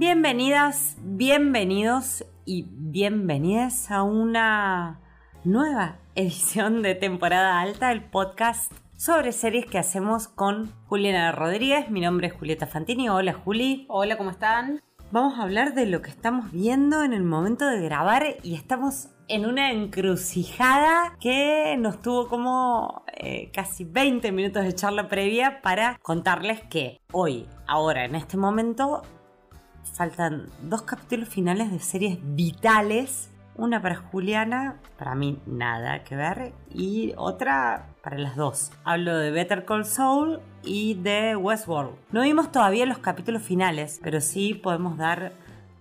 Bienvenidas, bienvenidos y bienvenidas a una nueva edición de temporada alta del podcast sobre series que hacemos con Juliana Rodríguez. Mi nombre es Julieta Fantini. Hola Juli. Hola, ¿cómo están? Vamos a hablar de lo que estamos viendo en el momento de grabar y estamos en una encrucijada que nos tuvo como eh, casi 20 minutos de charla previa para contarles que hoy, ahora, en este momento, faltan dos capítulos finales de series vitales. Una para Juliana, para mí nada que ver, y otra para las dos. Hablo de Better Call Saul y de Westworld. No vimos todavía los capítulos finales, pero sí podemos dar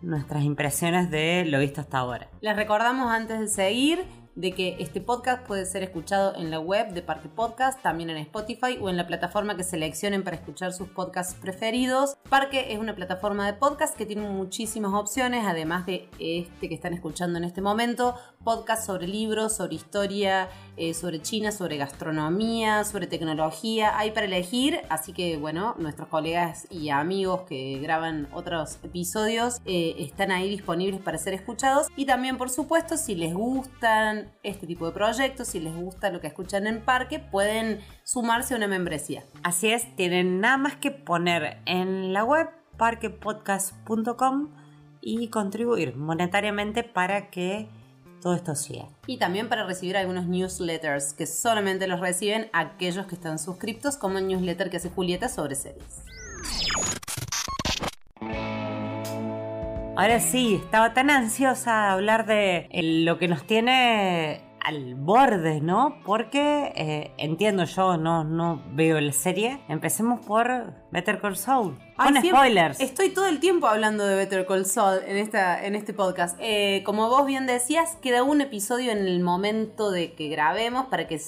nuestras impresiones de lo visto hasta ahora. Les recordamos antes de seguir de que este podcast puede ser escuchado en la web de Parque Podcast, también en Spotify o en la plataforma que seleccionen para escuchar sus podcasts preferidos. Parque es una plataforma de podcast que tiene muchísimas opciones, además de este que están escuchando en este momento, podcast sobre libros, sobre historia, eh, sobre China, sobre gastronomía, sobre tecnología, hay para elegir, así que bueno, nuestros colegas y amigos que graban otros episodios eh, están ahí disponibles para ser escuchados y también por supuesto si les gustan este tipo de proyectos, si les gusta lo que escuchan en parque, pueden sumarse a una membresía. Así es, tienen nada más que poner en la web parquepodcast.com y contribuir monetariamente para que todo esto siga. Y también para recibir algunos newsletters que solamente los reciben aquellos que están suscriptos, como el newsletter que hace Julieta sobre series. Ahora sí, estaba tan ansiosa de hablar de lo que nos tiene al borde, ¿no? Porque eh, entiendo yo, no, no veo la serie. Empecemos por Better Call Saul. Con spoilers. Estoy todo el tiempo hablando de Better Call Saul en, esta, en este podcast. Eh, como vos bien decías, queda un episodio en el momento de que grabemos para que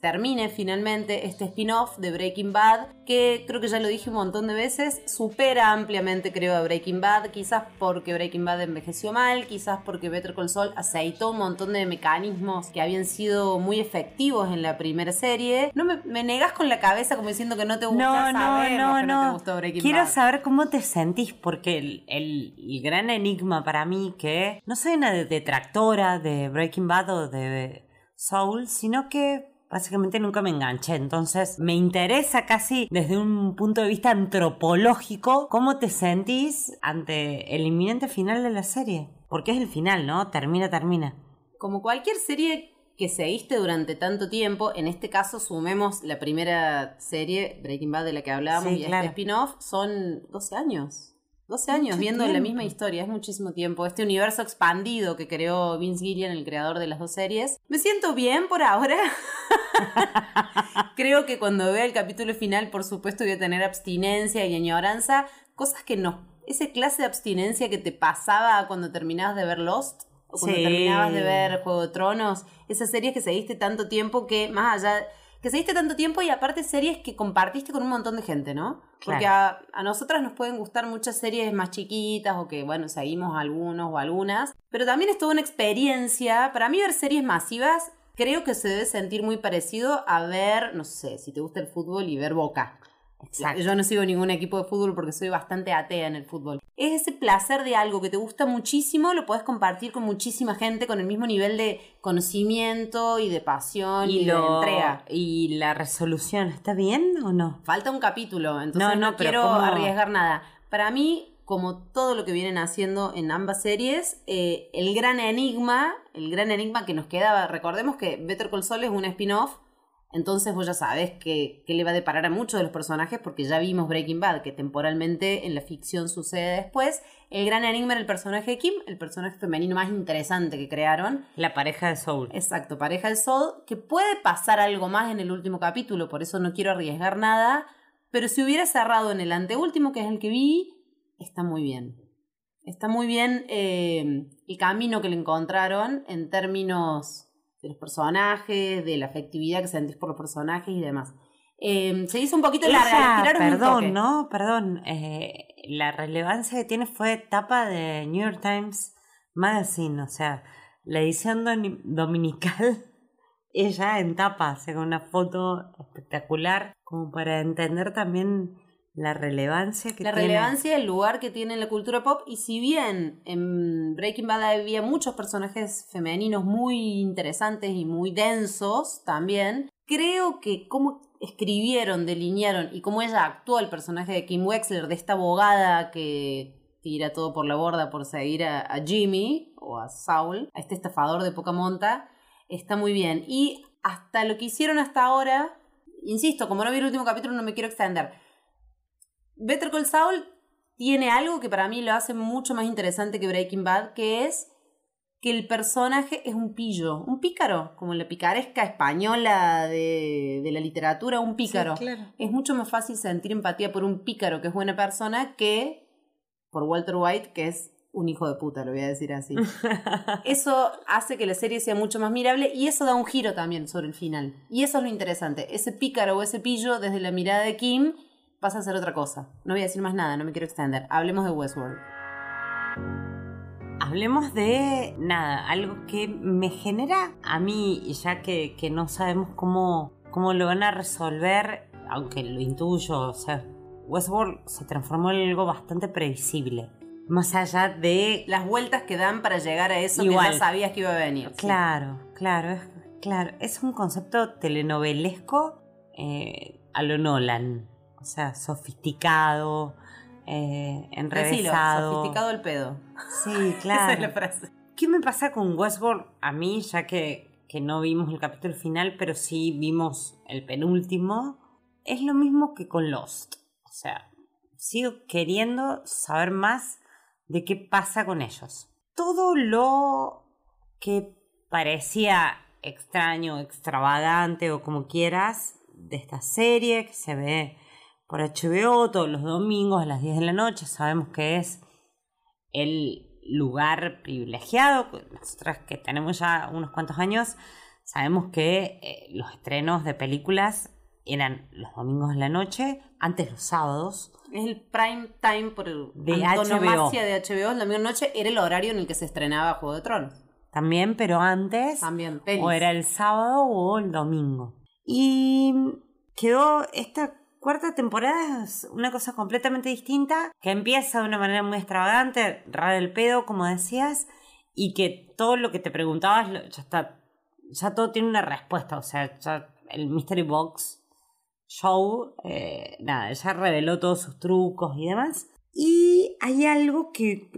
termine finalmente este spin-off de Breaking Bad, que creo que ya lo dije un montón de veces, supera ampliamente creo a Breaking Bad, quizás porque Breaking Bad envejeció mal, quizás porque Better Call Saul aceitó un montón de mecanismos que habían sido muy efectivos en la primera serie. No me, me negas con la cabeza como diciendo que no te gusta no, saber no, que no, te gustó Breaking Quiero Bad. Saber cómo te sentís, porque el, el- gran enigma para mí que no soy una detractora de Breaking Bad o de Soul, sino que básicamente nunca me enganché. Entonces me interesa casi desde un punto de vista antropológico cómo te sentís ante el inminente final de la serie. Porque es el final, ¿no? Termina, termina. Como cualquier serie que seguiste durante tanto tiempo, en este caso sumemos la primera serie, Breaking Bad, de la que hablábamos, Sí, y claro. este spin-off, son 12 años. 12 años Mucho viendo la misma historia, es muchísimo tiempo. Este universo expandido que creó Vince Gillian, el creador de las dos series. Me siento bien por ahora. Creo que cuando vea el capítulo final, por supuesto, voy a tener abstinencia y añoranza, cosas que no. Esa clase de abstinencia que te pasaba cuando terminabas de ver Lost, cuando Sí. terminabas de ver Juego de Tronos, esas series que seguiste tanto tiempo que, más allá, que seguiste tanto tiempo y aparte series que compartiste con un montón de gente, ¿no? Porque a, a nosotras nos pueden gustar muchas series más chiquitas o que, bueno, seguimos algunos o algunas, pero también es toda una experiencia. Para mí ver series masivas creo que se debe sentir muy parecido a ver, no sé, si te gusta el fútbol y ver Boca. Exacto. Yo no sigo ningún equipo de fútbol porque soy bastante atea en el fútbol. Es ese placer de algo que te gusta muchísimo, lo puedes compartir con muchísima gente con el mismo nivel de conocimiento y de pasión y, Y, de lo, entrega. y la resolución, ¿está bien o no? Falta un capítulo, entonces No, no, no, pero quiero ¿cómo? arriesgar nada. Para mí, como todo lo que vienen haciendo en ambas series, eh, el gran enigma, el gran enigma que nos quedaba, recordemos que Better Call Saul es un spin-off, entonces vos ya sabes que, que le va a deparar a muchos de los personajes porque ya vimos Breaking Bad, que temporalmente en la ficción sucede después. El gran enigma era el personaje de Kim, el personaje femenino más interesante que crearon. La pareja de Soul. Exacto, pareja del Sol, que puede pasar algo más en el último capítulo, por eso no quiero arriesgar nada, pero si hubiera cerrado en el anteúltimo, que es el que vi, está muy bien. Está muy bien eh, el camino que le encontraron en términos de los personajes, de la afectividad que sentís por los personajes y demás. Eh, se hizo un poquito larga, un toque. perdón, ¿no? Perdón. eh, la relevancia que tiene fue tapa de New York Times Magazine, o sea, la edición dominical, ella en tapa, o sea, con una foto espectacular, como para entender también la relevancia que la tiene. relevancia, el lugar que tiene en la cultura pop. Y si bien en Breaking Bad había muchos personajes femeninos muy interesantes y muy densos también, creo que cómo escribieron, delinearon y cómo ella actuó el personaje de Kim Wexler, de esta abogada que tira todo por la borda por seguir a, a Jimmy o a Saul, a este estafador de poca monta, está muy bien. Y hasta lo que hicieron hasta ahora, insisto, como no vi el último capítulo no me quiero extender. Better Call Saul tiene algo que para mí lo hace mucho más interesante que Breaking Bad, que es que el personaje es un pillo, un pícaro, como la picaresca española de, de la literatura, un pícaro. Sí, claro. Es mucho más fácil sentir empatía por un pícaro que es buena persona que por Walter White, que es un hijo de puta, lo voy a decir así. eso hace que la serie sea mucho más mirable y eso da un giro también sobre el final. Y eso es lo interesante. Ese pícaro o ese pillo, desde la mirada de Kim, pasa a ser otra cosa. No voy a decir más nada, no me quiero extender. Hablemos de Westworld. Hablemos de nada, algo que me genera a mí, ya que, que no sabemos cómo, cómo lo van a resolver, aunque lo intuyo, o sea, Westworld se transformó en algo bastante previsible. Más allá de Las vueltas que dan para llegar a eso Igual. que ya sabías que iba a venir. Claro, claro, es, claro. Es un concepto telenovelesco eh, a lo Nolan. O sea, sofisticado, eh, Decilo, enrevesado. sofisticado el pedo. Sí, Esa claro. es la frase. ¿Qué me pasa con Westworld? A mí, ya que, que no vimos el capítulo final, pero sí vimos el penúltimo, es lo mismo que con Lost. O sea, sigo queriendo saber más de qué pasa con ellos. Todo lo que parecía extraño, extravagante o como quieras de esta serie que se ve por HBO todos los domingos a las 10 de la noche, sabemos que es el lugar privilegiado. Nosotras que tenemos ya unos cuantos años, sabemos que eh, los estrenos de películas eran los domingos de la noche, antes los sábados. Es el prime time por De antonomasia de HBO. La noche era el horario en el que se estrenaba Juego de Tronos. También, pero antes También, pelis. o era el sábado o el domingo. Y quedó esta cuarta temporada es una cosa completamente distinta, que empieza de una manera muy extravagante, rara el pedo, como decías, y que todo lo que te preguntabas ya está, ya todo tiene una respuesta, o sea, ya el Mystery Box Show, eh, nada, ya reveló todos sus trucos y demás. Y hay algo que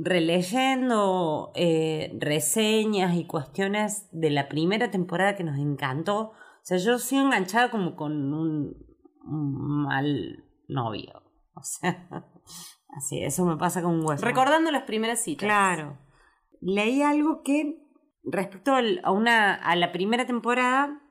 releyendo eh, reseñas y cuestiones de la primera temporada que nos encantó. O sea, yo sigo enganchada como con un mal novio. O sea, así, eso me pasa con Westworld. Recordando las primeras citas. Claro. Leí algo que, respecto a, una, a la primera temporada,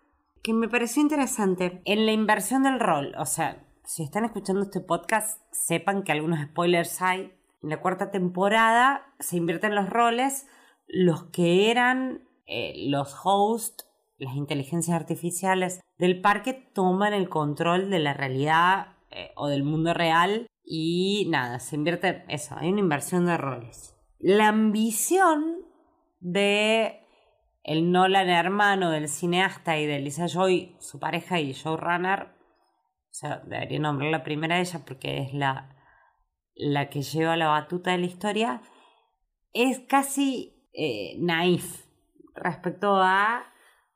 que me pareció interesante. En la inversión del rol, o sea, si están escuchando este podcast, sepan que algunos spoilers hay. En la cuarta temporada se invierten los roles. Los que eran eh, los hosts, las inteligencias artificiales del parque, toman el control de la realidad eh, o del mundo real. Y nada, se invierte eso, hay una inversión de roles. La ambición de el Nolan hermano del cineasta y de Lisa Joy, su pareja y showrunner, o sea, debería nombrar la primera de ellas porque es la, la que lleva la batuta de la historia, es casi eh, naif respecto a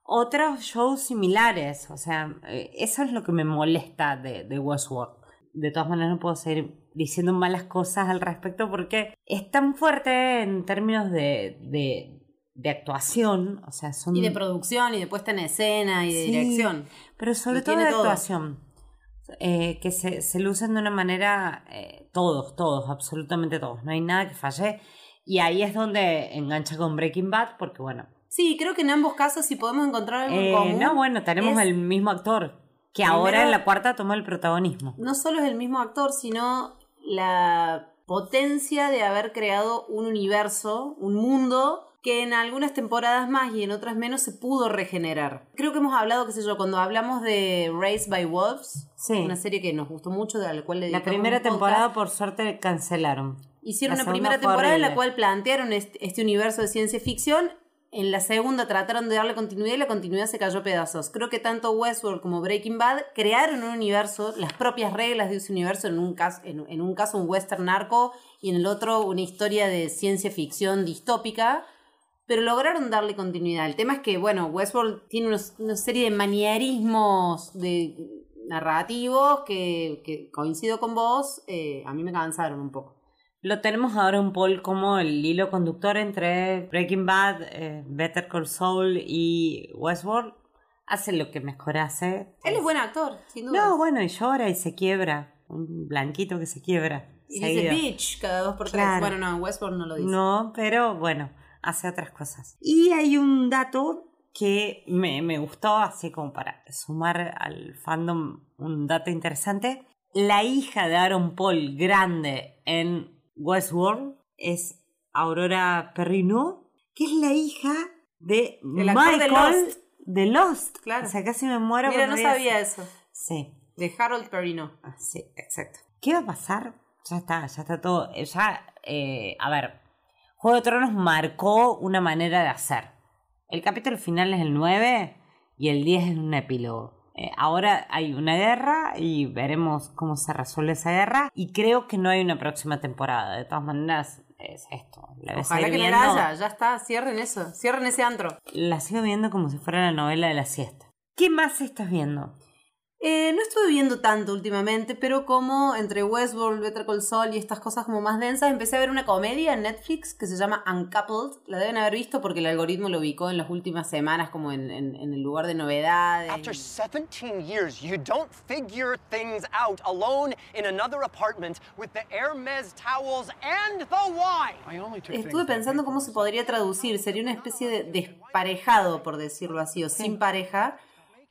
otros shows similares. O sea, eh, eso es lo que me molesta de, de Westworld. De todas maneras, no puedo seguir diciendo malas cosas al respecto porque es tan fuerte en términos de, de, de actuación. O sea, son. Y de producción, y de puesta en escena, y de Sí. dirección. Pero sobre todo de todo. actuación. Eh, que se, se lucen de una manera, eh, todos, todos, absolutamente todos. No hay nada que falle. Y ahí es donde engancha con Breaking Bad, porque bueno. Sí, creo que en ambos casos, si podemos encontrar algo en eh, común. no, bueno, tenemos el mismo actor, que Primero- ahora en la cuarta toma el protagonismo. no solo es el mismo actor, sino la potencia de haber creado un universo, un mundo que en algunas temporadas más y en otras menos se pudo regenerar. Creo que hemos hablado, qué sé yo, cuando hablamos de Raised by Wolves, Sí. una serie que nos gustó mucho, de la cual le La primera temporada, por suerte, cancelaron. Hicieron la una primera temporada en la cual plantearon este, este universo de ciencia ficción En la segunda trataron de darle continuidad y la continuidad se cayó a pedazos. Creo que tanto Westworld como Breaking Bad crearon un universo, las propias reglas de ese universo, en un caso, en, un, caso un western narco y en el otro una historia de ciencia ficción distópica, pero lograron darle continuidad. El tema es que, bueno, Westworld tiene una serie de manierismos de narrativos que, que coincido con vos, eh, a mí me cansaron un poco. Lo tenemos ahora un Paul como el hilo conductor entre Breaking Bad, eh, Better Call Saul y Westworld. Hace lo que mejor hace. Él es buen actor, sin duda. No, bueno, y llora y se quiebra. Un blanquito que se quiebra. Y dice bitch cada dos por tres. Bueno, no, Westworld no lo dice. No, pero bueno, hace otras cosas. Y hay un dato que me, me gustó, así como para sumar al fandom un dato interesante. La hija de Aaron Paul grande en Westworld es Aurora Perrineau, que es la hija de Michael de Lost. de Lost. Claro. O sea, casi me muero. Mira, no sabía eso. Sí. De Harold Perrineau. Ah, sí, exacto. ¿Qué va a pasar? Ya está, ya está todo. Ya, eh, a ver, Juego de Tronos marcó una manera de hacer. El capítulo final es el 9 y el 10 es un epílogo. Eh, ahora hay una guerra y veremos cómo se resuelve esa guerra. Y creo que no hay una próxima temporada. De todas maneras, es esto. La Ojalá que no haya, ya está, cierren eso, cierren ese antro. La sigo viendo como si fuera la novela de la siesta. ¿Qué más estás viendo? Eh, no estuve viendo tanto últimamente, pero como entre Westworld, Better Call Saul y estas cosas como más densas, empecé a ver una comedia en Netflix que se llama Uncoupled. La deben haber visto porque el algoritmo lo ubicó en las últimas semanas como en, en, en el lugar de novedades. After 17 years, you don't figure things out alone in another apartment with the Hermes towels and the wine. Estuve pensando cómo se podría traducir. Sería una especie de desparejado, por decirlo así, o sin pareja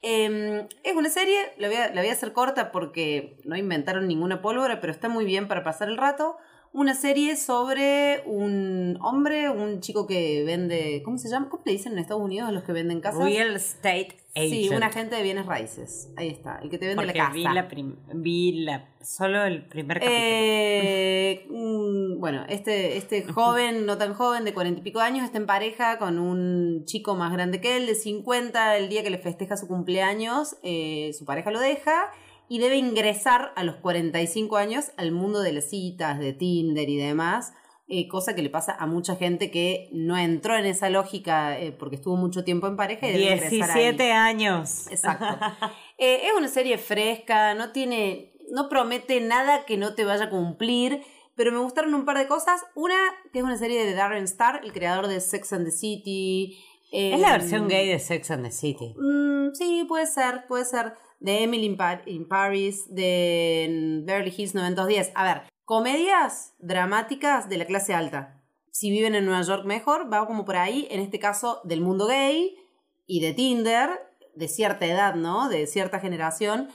Em, es una serie, la voy, a, la voy a hacer corta porque no inventaron ninguna pólvora, pero está muy bien para pasar el rato una serie sobre un hombre, un chico que vende, ¿cómo se llama? ¿Cómo le dicen en Estados Unidos los que venden casas? Real estate agent. Sí, un agente de bienes raíces. Ahí está, el que te vende la casa. Vi, la vi la, solo el primer capítulo. Eh, mm, bueno, este, este joven, no tan joven, de cuarenta y pico años, está en pareja con un chico más grande que él, de 50. El día que le festeja su cumpleaños, eh, su pareja lo deja y debe ingresar a los 45 años al mundo de las citas, de Tinder y demás, eh, cosa que le pasa a mucha gente que no entró en esa lógica eh, porque estuvo mucho tiempo en pareja y debe 17 años. Exacto. Eh, es una serie fresca, no tiene, no promete nada que no te vaya a cumplir. Pero me gustaron un par de cosas. Una, que es una serie de Darren Star, el creador de Sex and the City. es la versión gay de Sex and the City. Mm, sí, puede ser, puede ser de Emily in, Paris, de Beverly Hills 90210. A ver, comedias dramáticas de la clase alta. Si viven en Nueva York mejor, va como por ahí, en este caso del mundo gay y de Tinder, de cierta edad, ¿no? De cierta generación.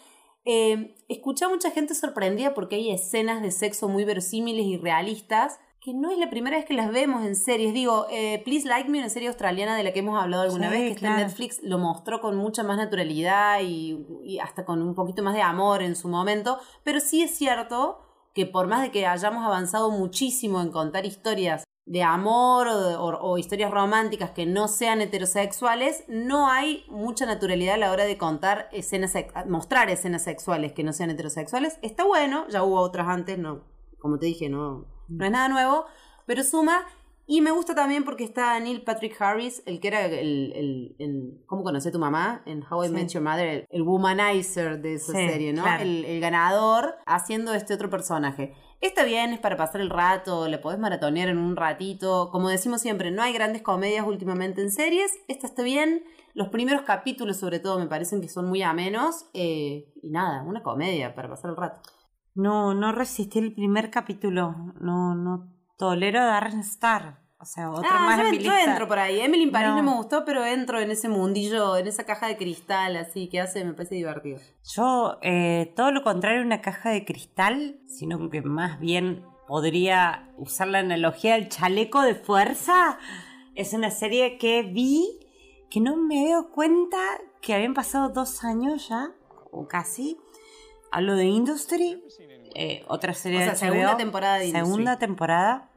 Eh, escuché a mucha gente sorprendida porque hay escenas de sexo muy verosímiles y realistas que no es la primera vez que las vemos en series. Digo, eh, Please Like Me, una serie australiana de la que hemos hablado alguna vez, que está en Netflix, lo mostró con mucha más naturalidad y, hasta con un poquito más de amor en su momento. Pero sí es cierto que por más de que hayamos avanzado muchísimo en contar historias de amor o, historias románticas que no sean heterosexuales, no hay mucha naturalidad a la hora de contar escenas, mostrar escenas sexuales que no sean heterosexuales. Está bueno, ya hubo otras antes, no, como te dije, no, no es nada nuevo, pero suma. Y me gusta también porque está Neil Patrick Harris, el que era el, el, ¿cómo conocí a tu mamá? En How I Met Your Mother, el, womanizer de esa serie, ¿no? El, ganador haciendo este otro personaje. Está bien, es para pasar el rato, le podés maratonear en un ratito. Como decimos siempre, no hay grandes comedias últimamente en series. Esta está bien. Los primeros capítulos, sobre todo, me parecen que son muy amenos. Eh, y nada, una comedia para pasar el rato. No, no resistí el primer capítulo. No, no tolero Darren Star. O sea, otro ah, más yo, entro por ahí. Emily in Paris no. me gustó, pero entro en ese mundillo, en esa caja de cristal, así que hace, me parece divertido. Yo, eh, todo lo contrario, una caja de cristal, sino que más bien podría usar la analogía del chaleco de fuerza. Es una serie que vi que no me he dado cuenta que habían pasado dos años ya, o casi, Hablo de Industry, eh, otra serie o sea, de segunda temporada de Industry. Segunda temporada.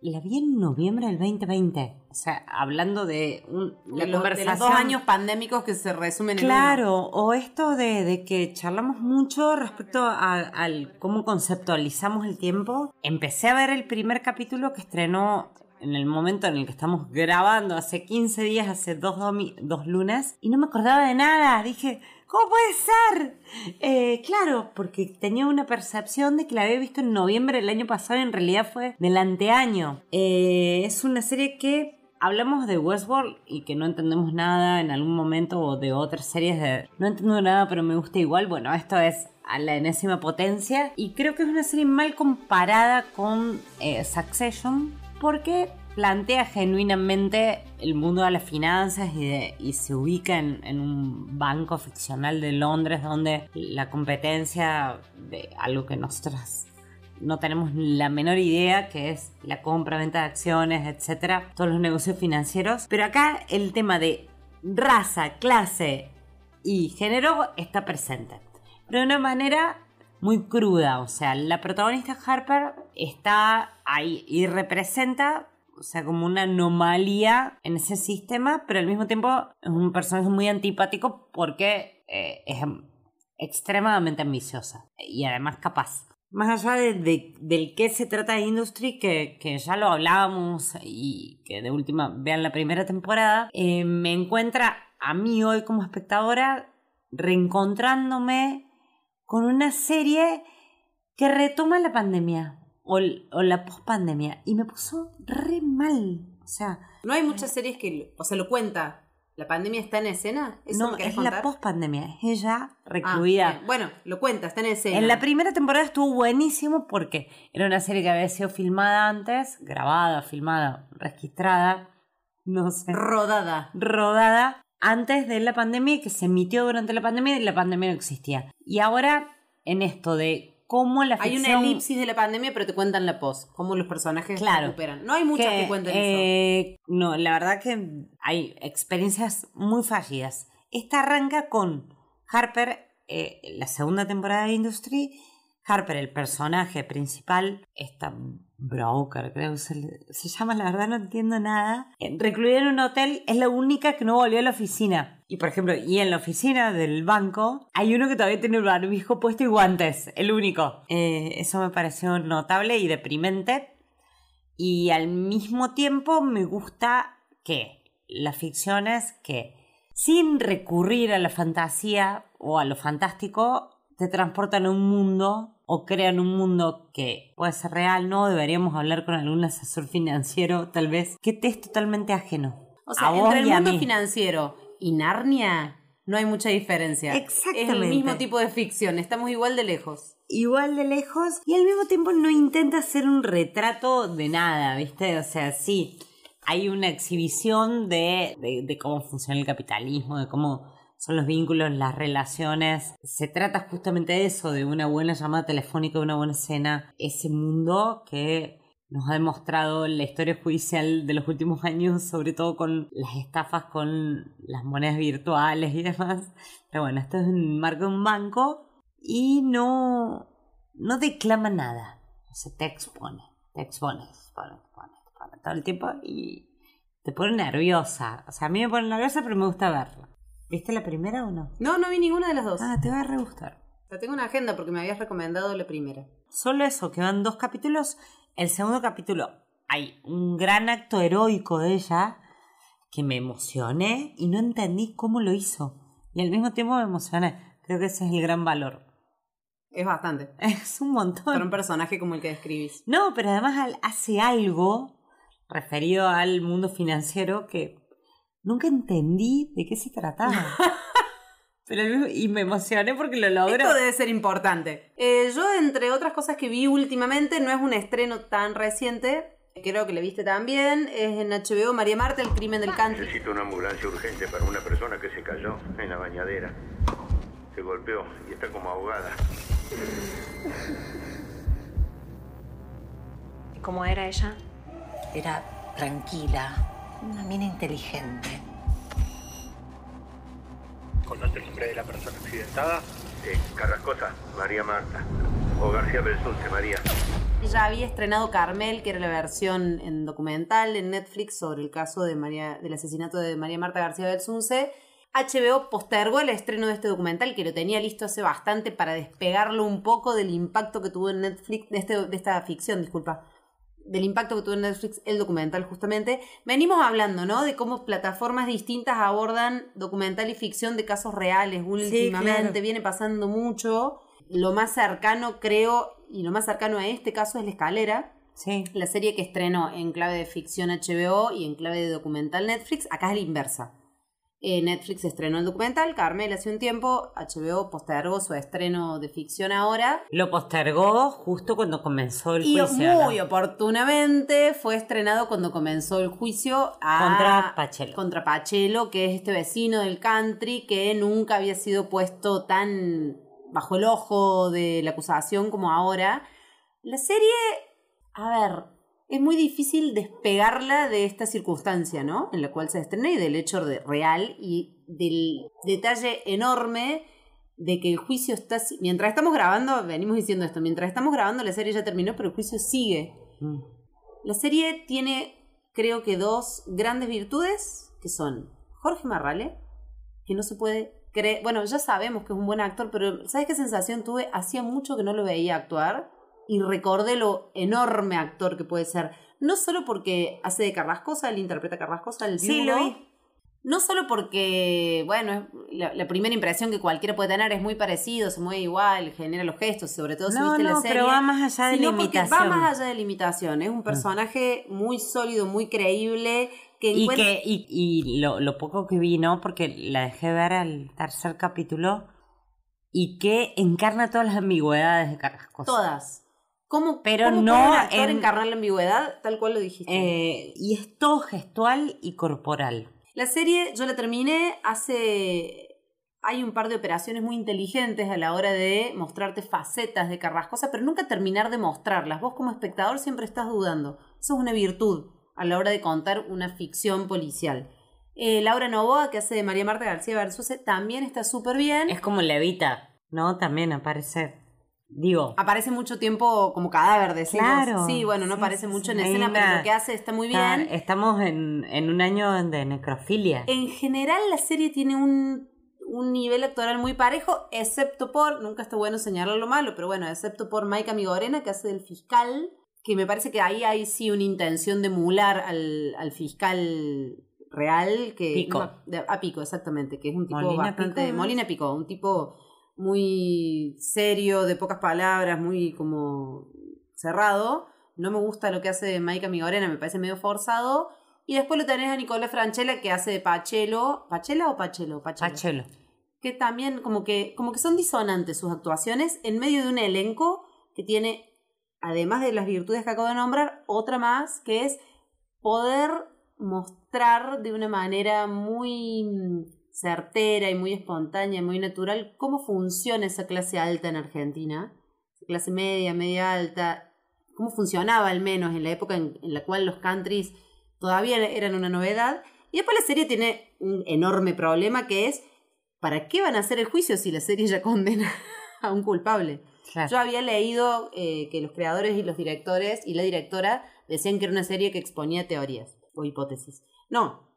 la vi en noviembre del 2020. O sea, hablando de un, la de, de los dos años pandémicos que se resumen en Claro, o esto de, de, que charlamos mucho respecto al cómo conceptualizamos el tiempo. Empecé a ver el primer capítulo que estrenó en el momento en el que estamos grabando, hace 15 días, hace dos, dos lunes, y no me acordaba de nada. Dije, ¿cómo puede ser? Eh, claro, porque tenía una percepción de que la había visto en noviembre del año pasado y en realidad fue del anteaño. Eh, es una serie que hablamos de Westworld y que no entendemos nada en algún momento o de otras series de no entiendo nada pero me gusta igual. Bueno, esto es a la enésima potencia y creo que es una serie mal comparada con eh, Succession porque plantea genuinamente el mundo de las finanzas y, se ubica en, un banco ficcional de Londres donde la competencia de algo que nosotros no tenemos la menor idea, que es la compra, venta de acciones, etcétera, todos los negocios financieros. Pero acá el tema de raza, clase y género está presente. Pero de una manera muy cruda, o sea, la protagonista Harper está ahí y representa, o sea, como una anomalía en ese sistema, pero al mismo tiempo es un personaje muy antipático porque eh, es extremadamente ambiciosa y además capaz. Más allá de, del qué se trata de Industry, que, que, ya lo hablábamos y que de última vean la primera temporada, eh, me encuentra a mí hoy como espectadora reencontrándome con una serie que retoma la pandemia o, o la pospandemia y me puso re mal. O sea, no hay muchas series que, o sea, lo cuenta. ¿La pandemia está en escena? no, es la pospandemia. Es ella recluida. Ah, bueno, lo cuenta, está en escena. En la primera temporada estuvo buenísimo porque era una serie que había sido filmada antes, grabada, filmada, registrada, no sé. Rodada. Rodada antes de la pandemia que se emitió durante la pandemia y la pandemia no existía. Y ahora en esto de cómo la ficción... Hay una elipsis de la pandemia, pero te cuentan la post, cómo los personajes claro, recuperan. No hay muchas que, cuenten eh, eso. No, la verdad que hay experiencias muy fallidas. Esta arranca con Harper, eh, la segunda temporada de Industry, Harper, el personaje principal, esta broker, creo que se, llama, la verdad no entiendo nada. Recluida en un hotel, es la única que no volvió a la oficina. Y por ejemplo, y en la oficina del banco hay uno que todavía tiene el barbijo puesto y guantes, el único. Eh, eso me pareció notable y deprimente. Y al mismo tiempo me gusta que las ficciones que sin recurrir a la fantasía o a lo fantástico te transportan a un mundo o crean un mundo que puede ser real, ¿no? Deberíamos hablar con algún asesor financiero, tal vez, que te es totalmente ajeno. O sea, entre el mundo financiero y Narnia no hay mucha diferencia. Exactamente. Es el mismo tipo de ficción, estamos igual de lejos. Igual de lejos y al mismo tiempo no intenta hacer un retrato de nada, ¿viste? O sea, sí, hay una exhibición de, de cómo funciona el capitalismo, de cómo son los vínculos, las relaciones. Se trata justamente de eso, de una buena llamada telefónica, de una buena escena. Ese mundo que nos ha demostrado la historia judicial de los últimos años, sobre todo con las estafas con las monedas virtuales y demás. Pero bueno, esto es un marco de un banco y no, no declama nada. O sea, te expone, te expone, te expone, te expone, te expone todo el tiempo y te pone nerviosa. O sea, a mí me pone nerviosa, pero me gusta verlo. ¿Viste la primera o no? No, no vi ninguna de las dos. Ah, te va a re gustar. La tengo una agenda porque me habías recomendado la primera. Solo eso, que van dos capítulos. El segundo capítulo hay un gran acto heroico de ella que me emocioné y no entendí cómo lo hizo. Y al mismo tiempo me emocioné. Creo que ese es el gran valor. Es bastante. Es un montón. Para un personaje como el que describís. No, pero además hace algo referido al mundo financiero que nunca entendí de qué se trataba. Pero, y me emocioné porque lo logró. Esto debe ser importante. Eh, yo, entre otras cosas que vi últimamente, no es un estreno tan reciente, creo que le viste también, es en HBO María Marta, El crimen del country. Necesito una ambulancia urgente para una persona que se cayó en la bañadera. Se golpeó y está como ahogada. ¿Cómo era ella? Era tranquila, una mina inteligente. ¿Conoce el nombre de la persona accidentada? Sí, Carrascosa, María Marta. o García Belsunce, María. Ya había estrenado Carmel, que era la versión en documental en Netflix sobre el caso de María, del asesinato de María Marta García Belsunce. HBO postergó el estreno de este documental, que lo tenía listo hace bastante para despegarlo un poco del impacto que tuvo en Netflix, de, este, de esta ficción, disculpa, del impacto que tuvo en Netflix el documental justamente. Venimos hablando, ¿no? De cómo plataformas distintas abordan documental y ficción de casos reales últimamente. claro. Viene pasando mucho. Lo más cercano, creo, y lo más cercano a este caso es La Escalera, Sí. la serie que estrenó en clave de ficción HBO y en clave de documental Netflix. Acá es la inversa. Eh, Netflix estrenó el documental, Carmel hace un tiempo, HBO postergó su estreno de ficción ahora. Lo postergó justo cuando comenzó el Y juicio. muy ¿no? oportunamente fue estrenado cuando comenzó el juicio a- Contra Pachelo. Contra Pachelo, que es este vecino del country que nunca había sido puesto tan bajo el ojo de la acusación como ahora. La serie, a ver, es muy difícil despegarla de esta circunstancia, ¿no? En la cual se estrena y del hecho de- real y del detalle enorme de que el juicio está... Mientras estamos grabando, venimos diciendo esto, mientras estamos grabando la serie ya terminó, pero el juicio sigue. Mm. La serie tiene, creo que, dos grandes virtudes, que son Jorge Marrale, que no se puede creer, bueno, ya sabemos que es un buen actor, pero ¿sabes qué sensación tuve? Hacía mucho que no lo veía actuar y recordé lo enorme actor que puede ser. No solo porque hace de Carrascosa, él interpreta a Carrascosa, el Sí, lo vi. No solo porque, bueno, la, la primera impresión que cualquiera puede tener es muy parecido, se mueve igual, genera los gestos, sobre todo si No, viste la no, serie. pero va más allá de la imitación. Va más allá de la imitación. Es un personaje muy sólido, muy creíble, que Y, encuentra... que, y, y lo, lo poco que vi, ¿no? Porque la dejé ver al tercer capítulo y que encarna todas las ambigüedades de Carrascosa. Todas. ¿Cómo, Pero cómo no en- encarnar la ambigüedad? Tal cual lo dijiste. Eh, y es todo gestual y corporal. La serie yo la terminé hace... Hay un par de operaciones muy inteligentes a la hora de mostrarte facetas de Carrascosa, pero nunca terminar de mostrarlas. Vos como espectador siempre estás dudando. Eso es una virtud a la hora de contar una ficción policial. Eh, Laura Novoa, que hace de María Marta García Bersuse, también está súper bien. Es como Levita, ¿no? También aparece. Digo, Aparece mucho tiempo como cadáver, decimos. Claro. Sí, bueno, no Sí, aparece mucho en escena, pero lo que hace está muy bien. estamos en, en un año de necrofilia. En general la serie tiene un, un nivel actoral muy parejo, excepto por, nunca está bueno señalar lo malo, pero bueno, excepto por Maika Migorena, que hace del fiscal, que me parece que ahí hay sí una intención de emular al, al fiscal real, que Pico. no, a Pico, exactamente, que es un tipo Molina bastante... Molina Pico, un tipo muy serio, de pocas palabras, muy como cerrado. No me gusta lo que hace Maika Migorena, me parece medio forzado. Y después lo tenés a Nicolás Franchella que hace de Pachelo. ¿Pachela o Pachelo? Pachelo. Pachelo. Que también como que, como que son disonantes sus actuaciones en medio de un elenco que tiene, además de las virtudes que acabo de nombrar, otra más que es poder mostrar de una manera muy certera y muy espontánea, muy natural, cómo funciona esa clase alta en Argentina, clase media, media alta, cómo funcionaba al menos en la época en, en la cual los countries todavía eran una novedad. Y después la serie tiene un enorme problema que es, ¿para qué van a hacer el juicio si la serie ya condena a un culpable? Claro. Yo había leído eh, que los creadores y los directores y la directora decían que era una serie que exponía teorías o hipótesis. No,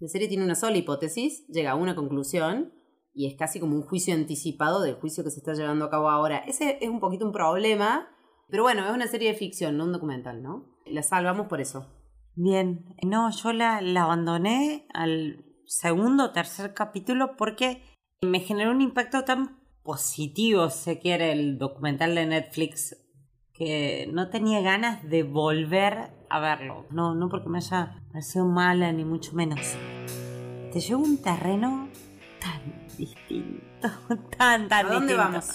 la serie tiene una sola hipótesis, llega a una conclusión y es casi como un juicio anticipado del juicio que se está llevando a cabo ahora. Ese es un poquito un problema, pero bueno, es una serie de ficción, no un documental, ¿no? La salvamos por eso. Bien, no, yo la, la abandoné al segundo o tercer capítulo porque me generó un impacto tan positivo, se quiere, el documental de Netflix, que no tenía ganas de volver a verlo. No, no porque me haya parecido mala, ni mucho menos. Te llevo un terreno tan distinto, tan, tan ¿A dónde distinto. vamos?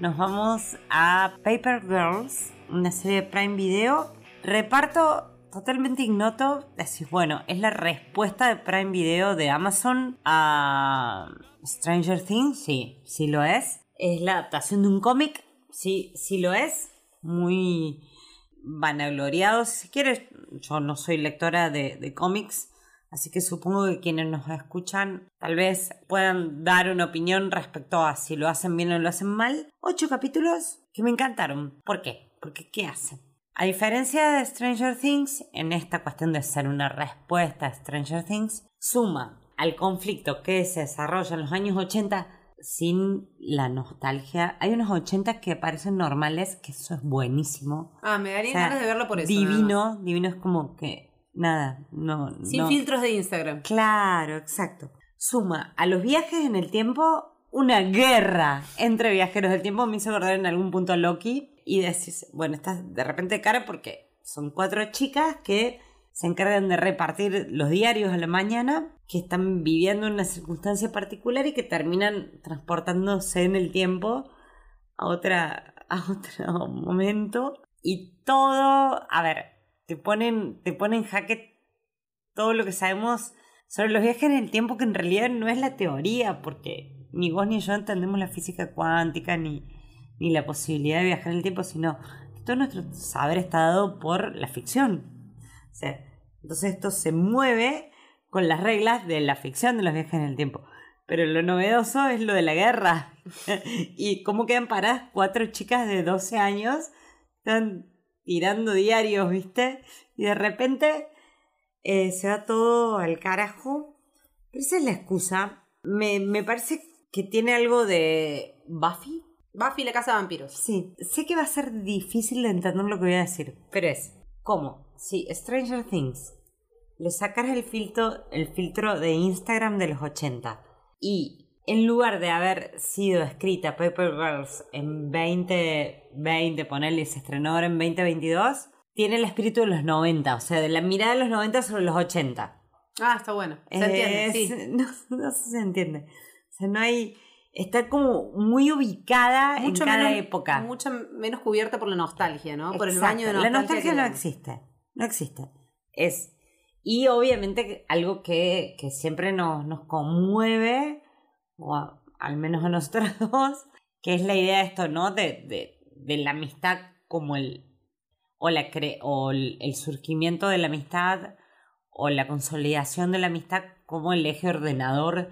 Nos vamos a Paper Girls, una serie de Prime Video. Reparto totalmente ignoto. Decís, bueno, es la respuesta de Prime Video de Amazon a Stranger Things. Sí, sí lo es. Es la adaptación de un cómic. Sí, sí lo es. Muy vanagloriado, si quieres. Yo no soy lectora de, de cómics. Así que supongo que quienes nos escuchan tal vez puedan dar una opinión respecto a si lo hacen bien o lo hacen mal. Ocho capítulos que me encantaron. ¿Por qué? Porque ¿qué hacen? A diferencia de Stranger Things, en esta cuestión de ser una respuesta a Stranger Things, suma al conflicto que se desarrolla en los años 80 sin la nostalgia. Hay unos 80 que parecen normales, que eso es buenísimo. Ah, me daría O sea, ganas de verlo por eso. Divino, divino es como que nada, no. Sin no. filtros de Instagram. Claro, exacto. Suma a los viajes en el tiempo una guerra entre viajeros del tiempo. Me hizo acordar en algún punto a Loki y decís, bueno, estás de repente cara porque son cuatro chicas que se encargan de repartir los diarios a la mañana, que están viviendo una circunstancia particular y que terminan transportándose en el tiempo a otra a otro momento y todo, a ver, te ponen te ponen en jaque todo lo que sabemos sobre los viajes en el tiempo que en realidad no es la teoría porque ni vos ni yo entendemos la física cuántica ni ni la posibilidad de viajar en el tiempo, sino todo nuestro saber está dado por la ficción. O sea, entonces esto se mueve con las reglas de la ficción de los viajes en el tiempo. Pero lo novedoso es lo de la guerra. y cómo quedan paradas cuatro chicas de 12 años. Están tirando diarios, ¿viste? Y de repente eh, se va todo al carajo. Pero esa es la excusa. Me, me parece que tiene algo de Buffy. Buffy la casa de vampiros. Sí, sé que va a ser difícil de entender lo que voy a decir, pero es ¿cómo? Si Stranger Things le sacaras el filtro, el filtro de Instagram de los 80 y en lugar de haber sido escrita Paper Girls en 2020, ponerle y se estrenó ahora en 2022, tiene el espíritu de los 90, o sea, de la mirada de los 90 sobre los 80. Ah, está bueno. Se entiende, Es- sí. no, no se entiende. O sea, no hay... Está como muy ubicada Mucho en cada menos, época. Mucho menos cubierta por la nostalgia, ¿no? Por el Exacto. baño de La nostalgia. nostalgia que no existe. No existe. Es. Y obviamente algo que, que siempre nos, nos conmueve, o al menos a nosotros dos, que es la idea de esto, ¿no? De, de, de la amistad como el. O, la cre o el, el surgimiento de la amistad, o la consolidación de la amistad como el eje ordenador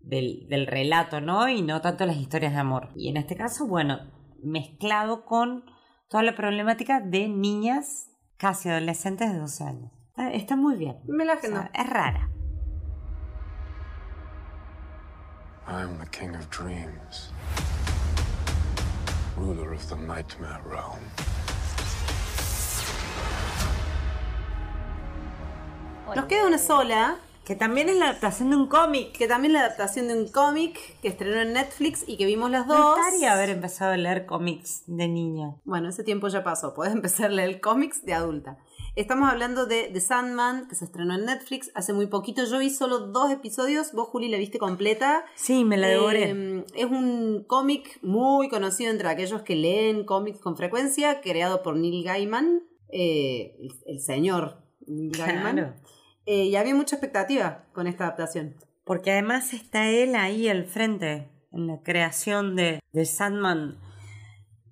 del, del relato, ¿no? Y no tanto las historias de amor. Y en este caso, bueno, mezclado con toda la problemática de niñas casi adolescentes de 12 años. Está, muy bien. Me la O sea, agendo. es rara. I'm the king of dreams, ruler of the nightmare realm. Nos queda una sola, Que también es la adaptación de un cómic. que también es la adaptación de un cómic que estrenó en Netflix y que vimos las Me dos. gustaría haber empezado a leer cómics de niña. Bueno, ese tiempo ya pasó. Puedes empezar a leer cómics de adulta. Estamos hablando de The Sandman, que se estrenó en Netflix hace muy poquito. Yo vi solo dos episodios. Vos, Juli, la viste completa. Sí, me la devoré. Eh, es un cómic muy conocido entre aquellos que leen cómics con frecuencia, creado por Neil Gaiman, eh, el, el señor Neil Gaiman. Claro. Eh, y había mucha expectativa con esta adaptación. Porque además está él ahí al frente en la creación de, de Sandman.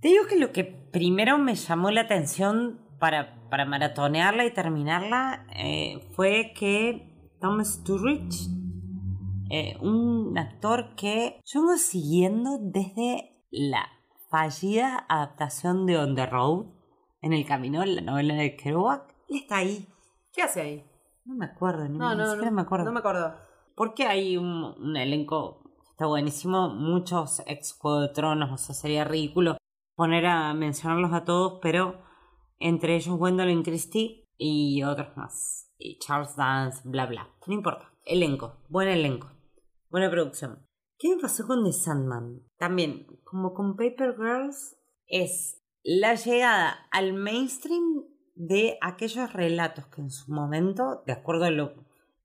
Te digo que lo que primero me llamó la atención para, para maratonearla y terminarla eh, fue que Tom Sturridge, eh, un actor que yo vengo siguiendo desde la fallida adaptación de On the Road, en el camino, la novela de Kerouac, él está ahí. ¿Qué hace ahí? No me acuerdo, ni, No, ni no, siquiera no, me acuerdo. no me acuerdo. Porque hay un, un elenco que está buenísimo, muchos ex Juego de Tronos, o sea, sería ridículo poner a mencionarlos a todos, pero entre ellos Gwendolyn Christie y otros más. Y Charles Dance, bla bla. No importa. Elenco, buen elenco, buena producción. ¿Qué me pasó con The Sandman? También, como con Paper Girls, es la llegada al mainstream de aquellos relatos que en su momento, de acuerdo a lo,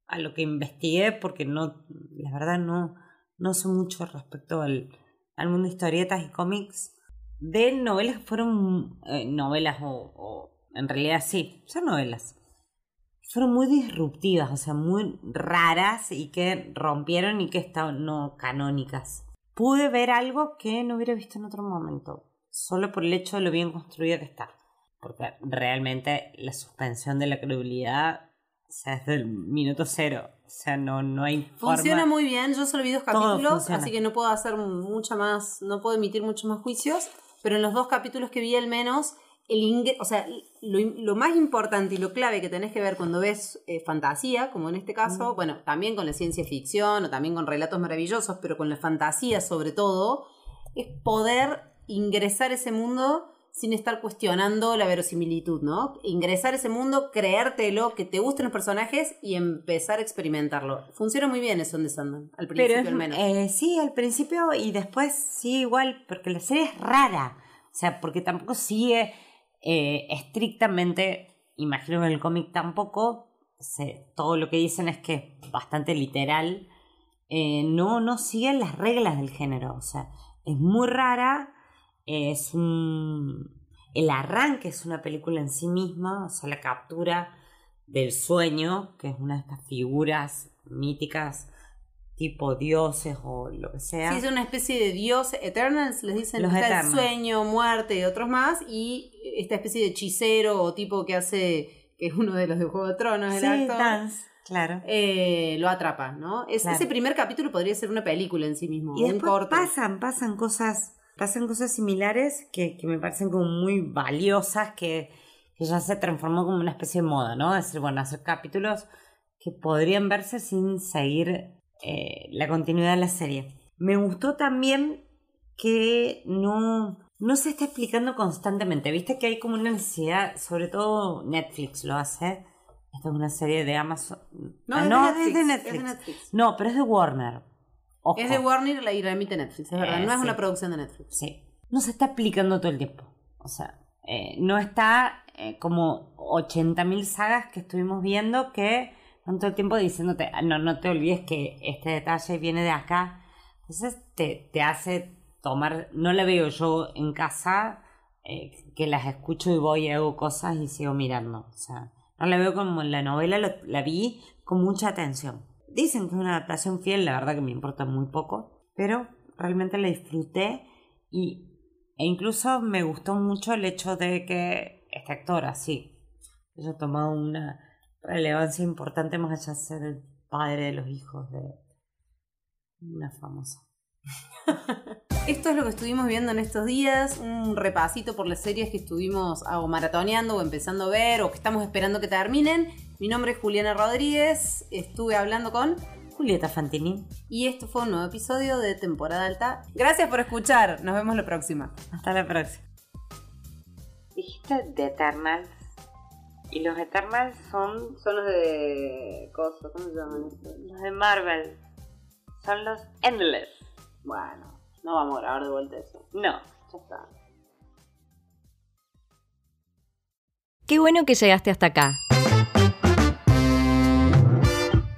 a lo que investigué, porque no, la verdad no, no sé mucho respecto al, al mundo de historietas y cómics, de novelas que fueron eh, novelas o, o en realidad sí, son novelas. Fueron muy disruptivas, o sea, muy raras y que rompieron y que estaban no canónicas. Pude ver algo que no hubiera visto en otro momento, solo por el hecho de lo bien construida que está. Porque realmente la suspensión de la credibilidad o sea, es del minuto cero. O sea, no, no hay Funciona forma. muy bien, yo solo vi dos capítulos, así que no puedo hacer mucha más, no puedo emitir muchos más juicios. pero en los dos capítulos que vi al menos, el ingre- o sea, lo, lo más importante y lo clave que tenés que ver cuando ves eh, fantasía, como en este caso, bueno, también con la ciencia ficción o también con relatos maravillosos, pero con la fantasía sobre todo, es poder ingresar ese mundo sin estar cuestionando la verosimilitud, ¿no? Ingresar a ese mundo, creértelo, que te gusten los personajes y empezar a experimentarlo. Funciona muy bien eso en The Sandman, al principio Pero al menos. eh, sí, al principio y después sí, igual, porque la serie es rara. O sea, porque tampoco sigue eh, estrictamente, imagino que en el cómic tampoco, se- todo lo que dicen es que es bastante literal. Eh, no, no sigue las reglas del género. O sea, es muy rara. Es un. El arranque es una película en sí misma, o sea, la captura del sueño, que es una de estas figuras míticas tipo dioses o lo que sea. Sí, es una especie de dios, Eternals, les dicen, Los está el sueño, muerte y otros más, y esta especie de hechicero o tipo que hace, que es uno de los de Juego de Tronos, el Sí, actor, Dance, claro. eh, lo atrapa, ¿no? Es- Claro. Ese primer capítulo podría ser una película en sí mismo, Y un después corto. pasan, pasan cosas, pasan cosas similares que, que me parecen como muy valiosas, que, que ya se transformó como una especie de moda, ¿no? Es decir, bueno, hacer capítulos que podrían verse sin seguir eh, la continuidad de la serie. Me gustó también que no, no se está explicando constantemente. Viste que hay como una necesidad, sobre todo Netflix lo hace. Esta es una serie de Amazon. No, Ah, es de no, Netflix, es de es de Netflix. Netflix. No, pero es de Warner. Ojo. Es de Warner y la emite Netflix, es verdad, Eh, no es sí. una producción de Netflix. Sí. No se está explicando todo el tiempo. O sea, eh, no está eh, como 80.000 sagas que estuvimos viendo que están todo el tiempo diciéndote, "Ah, no, no te olvides que este detalle viene de acá. Entonces te, te hace tomar, no la veo yo en casa, eh, que las escucho y voy y hago cosas y sigo mirando. O sea, no la veo como en la novela, lo- la vi con mucha atención. Dicen que es una adaptación fiel, la verdad que me importa muy poco, pero realmente la disfruté y, e incluso me gustó mucho el hecho de que este actor así haya tomado una relevancia importante más allá de ser el padre de los hijos de una famosa. Esto es lo que estuvimos viendo en estos días, un repasito por las series que estuvimos ah, o maratoneando o empezando a ver o que estamos esperando que terminen. Mi nombre es Juliana Rodríguez, estuve hablando con Julieta Fantini, y esto fue un nuevo episodio de Temporada Alta. Gracias por escuchar, nos vemos la próxima. hasta la próxima. Dijiste The Eternals. Y los Eternals son Son los de... Coso, ¿Cómo se llaman estos? los de Marvel. Son los Endless. Bueno, no vamos a grabar de vuelta eso. No, Ya está. Qué bueno que llegaste hasta acá.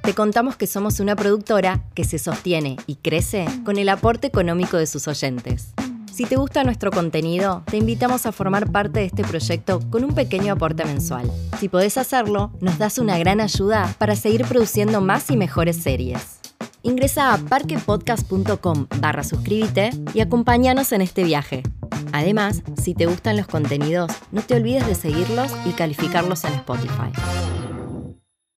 Te contamos que somos una productora que se sostiene y crece con el aporte económico de sus oyentes. Si te gusta nuestro contenido, te invitamos a formar parte de este proyecto con un pequeño aporte mensual. Si podés hacerlo, nos das una gran ayuda para seguir produciendo más y mejores series. Ingresa a parquepodcast.com barra suscríbete y acompáñanos en este viaje. Además, si te gustan los contenidos, no te olvides de seguirlos y calificarlos en Spotify.